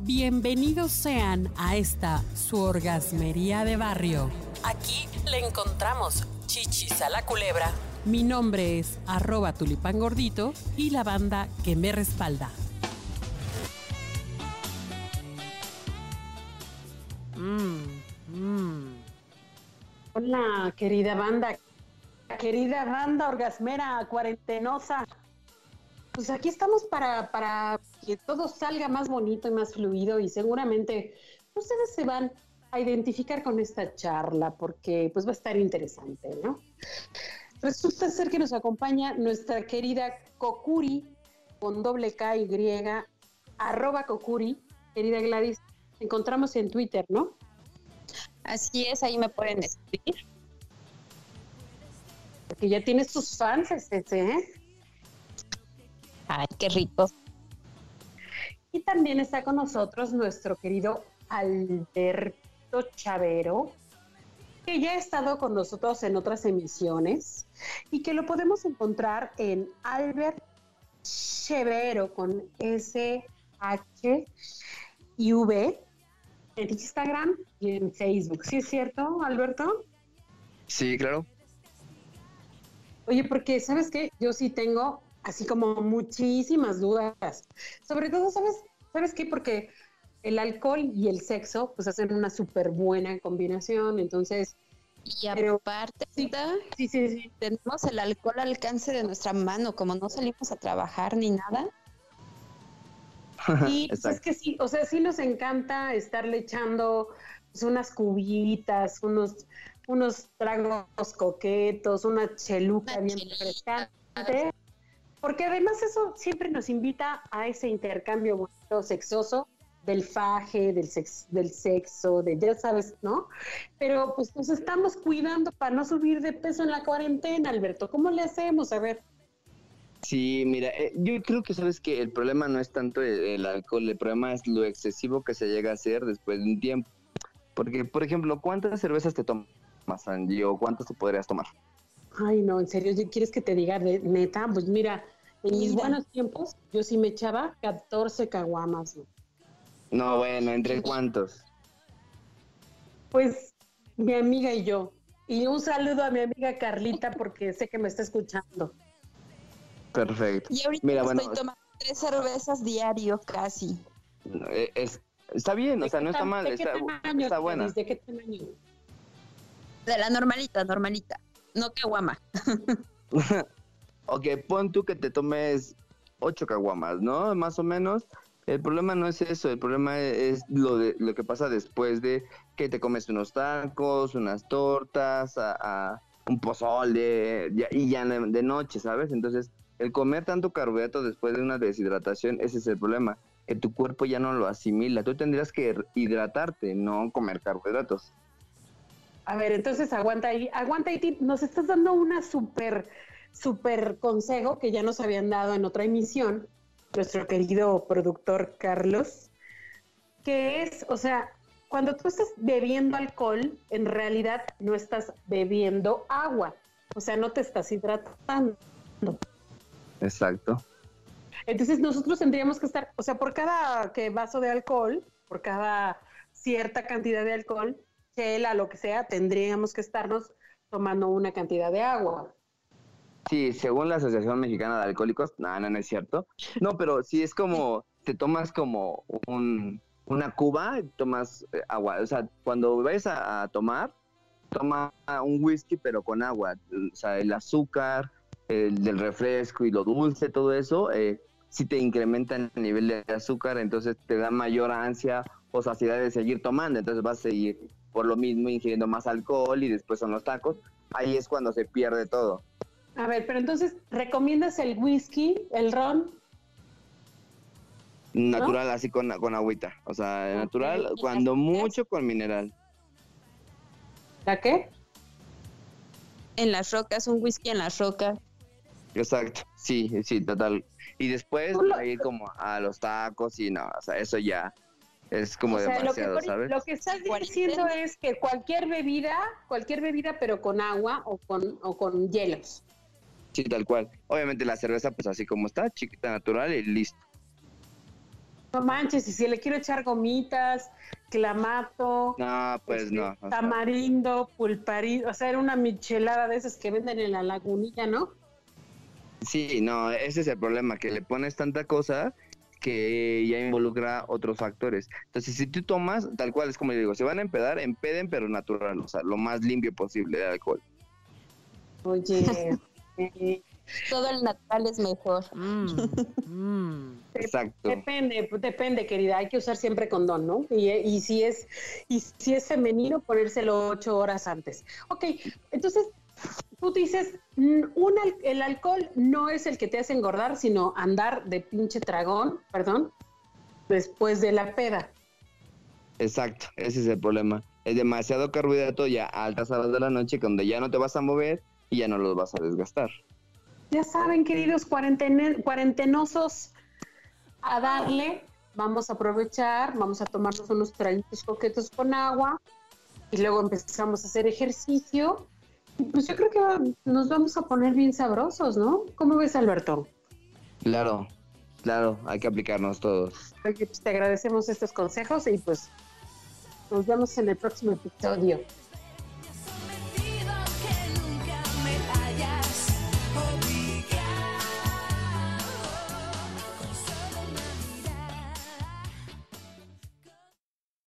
Bienvenidos sean a esta su orgasmería de barrio. Aquí le encontramos chichis a la culebra. Mi nombre es arroba tulipán gordito y la banda que me respalda. Mm, mm. Hola, querida banda, querida banda orgasmera, cuarentenosa. Pues aquí estamos para, para que todo salga más bonito y más fluido y seguramente ustedes se van a identificar con esta charla porque pues va a estar interesante, ¿no? Resulta ser que nos acompaña nuestra querida Kokuri con doble K y griega, arroba Kokuri, querida Gladys, encontramos en Twitter, ¿no? Así es, ahí me pueden escribir. Porque ya tienes tus fans, ese, ¿eh? Ay, qué rico. Y también está con nosotros nuestro querido Alberto Chavero, que ya ha estado con nosotros en otras emisiones y que lo podemos encontrar en Albert Chavero con S, H y V en Instagram y en Facebook. ¿Sí es cierto, Alberto? Sí, claro. Oye, porque sabes qué, yo sí tengo así como muchísimas dudas. Sobre todo, ¿sabes, ¿sabes qué? Porque el alcohol y el sexo pues hacen una súper buena combinación, entonces... Y aparte, sí, sí, sí, tenemos el alcohol al alcance de nuestra mano, como no salimos a trabajar ni nada. Y pues, es que sí, o sea, sí nos encanta estarle echando pues, unas cubitas, unos, unos tragos coquetos, una cheluca bien refrescante porque además eso siempre nos invita a ese intercambio bonito, sexoso del faje, del, del sexo, de ya sabes, ¿no? Pero pues nos estamos cuidando para no subir de peso en la cuarentena, Alberto. ¿Cómo le hacemos? A ver. Sí, mira, eh, yo creo que sabes que el problema no es tanto el, alcohol, el problema es lo excesivo que se llega a hacer después de un tiempo. Porque, por ejemplo, ¿cuántas cervezas te tomas, Angie, o cuántas te podrías tomar? Ay, no, en serio, ¿quieres que te diga de neta? Pues mira, en mis buenos tiempos, yo sí me echaba 14 caguamas. No, bueno, ¿entre cuántos? Pues mi amiga y yo. Y un saludo a mi amiga Carlita porque sé que me está escuchando. Perfecto. Y ahorita Mira, estoy tomando tres cervezas diario casi. Eh, está bien, o sea, no está mal, está, está buena. ¿De qué tamaño? De la normalita, normalita. No caguama. ok, pon tú que te tomes ocho caguamas, ¿no? Más o menos. El problema no es eso, el problema es lo de lo que pasa después de que te comes unos tacos, unas tortas, a, un pozole y ya de noche, ¿sabes? Entonces, el comer tanto carbohidrato después de una deshidratación, ese es el problema, que tu cuerpo ya no lo asimila. Tú tendrías que hidratarte, no comer carbohidratos. A ver, entonces aguanta ahí, aguanta ahí, nos estás dando una súper súper consejo que ya nos habían dado en otra emisión, nuestro querido productor Carlos, que es, o sea, cuando tú estás bebiendo alcohol, en realidad no estás bebiendo agua, o sea, no te estás hidratando. Exacto. Entonces nosotros tendríamos que estar, o sea, por cada que vaso de alcohol, por cada cierta cantidad de alcohol, chela, lo que sea, tendríamos que estarnos tomando una cantidad de agua. Sí, según la Asociación Mexicana de Alcohólicos, no, no, no es cierto. No, pero sí es como, te tomas como un, una cuba, tomas eh, agua. O sea, cuando vayas a, tomar, toma un whisky, pero con agua. O sea, el azúcar, el del refresco y lo dulce, todo eso, eh, si te incrementa el nivel de azúcar, entonces te da mayor ansia o saciedad de seguir tomando. Entonces vas a seguir por lo mismo ingiriendo más alcohol y después son los tacos. Ahí es cuando se pierde todo. A ver, pero entonces, ¿recomiendas el whisky, el ron? Natural, así con, con agüita. O sea, natural, cuando mucho con mineral. ¿La qué? En las rocas, un whisky en las rocas. Exacto, sí, sí, total. Y después ir como a los tacos y no, o sea, eso ya es como demasiado, lo que, ¿sabes? Lo que estás diciendo es que cualquier bebida, cualquier bebida, pero con agua o con, o con hielos. Sí, tal cual. Obviamente la cerveza, pues así como está, chiquita, natural y listo. no manches, y si le quiero echar gomitas, clamato, no, pues este, no. tamarindo, pulparido, o sea, era una michelada de esas que venden en la lagunilla, ¿no? Sí, no, ese es el problema, que le pones tanta cosa que ya involucra otros factores. Entonces, si tú tomas, tal cual es como yo digo, se van a empedar, empeden, pero natural, o sea, lo más limpio posible de alcohol. Oye, todo el natural es mejor. Mm, mm. Exacto. Depende, depende, querida. Hay que usar siempre condón, ¿no? Y, y si es y si es femenino, ponérselo ocho horas antes. Ok, entonces tú dices, un el alcohol no es el que te hace engordar, sino andar de pinche tragón, perdón, después de la peda. Exacto, ese es el problema. Es demasiado carbohidrato ya a altas horas de la noche, donde ya no te vas a mover y ya no los vas a desgastar. Ya saben, queridos cuarentenosos, a darle, vamos a aprovechar, vamos a tomarnos unos traguitos coquetos con agua y luego empezamos a hacer ejercicio. Y pues yo creo que nos vamos a poner bien sabrosos, ¿no? ¿Cómo ves, Alberto? Claro, claro, hay que aplicarnos todos. Pues te agradecemos estos consejos y pues nos vemos en el próximo episodio.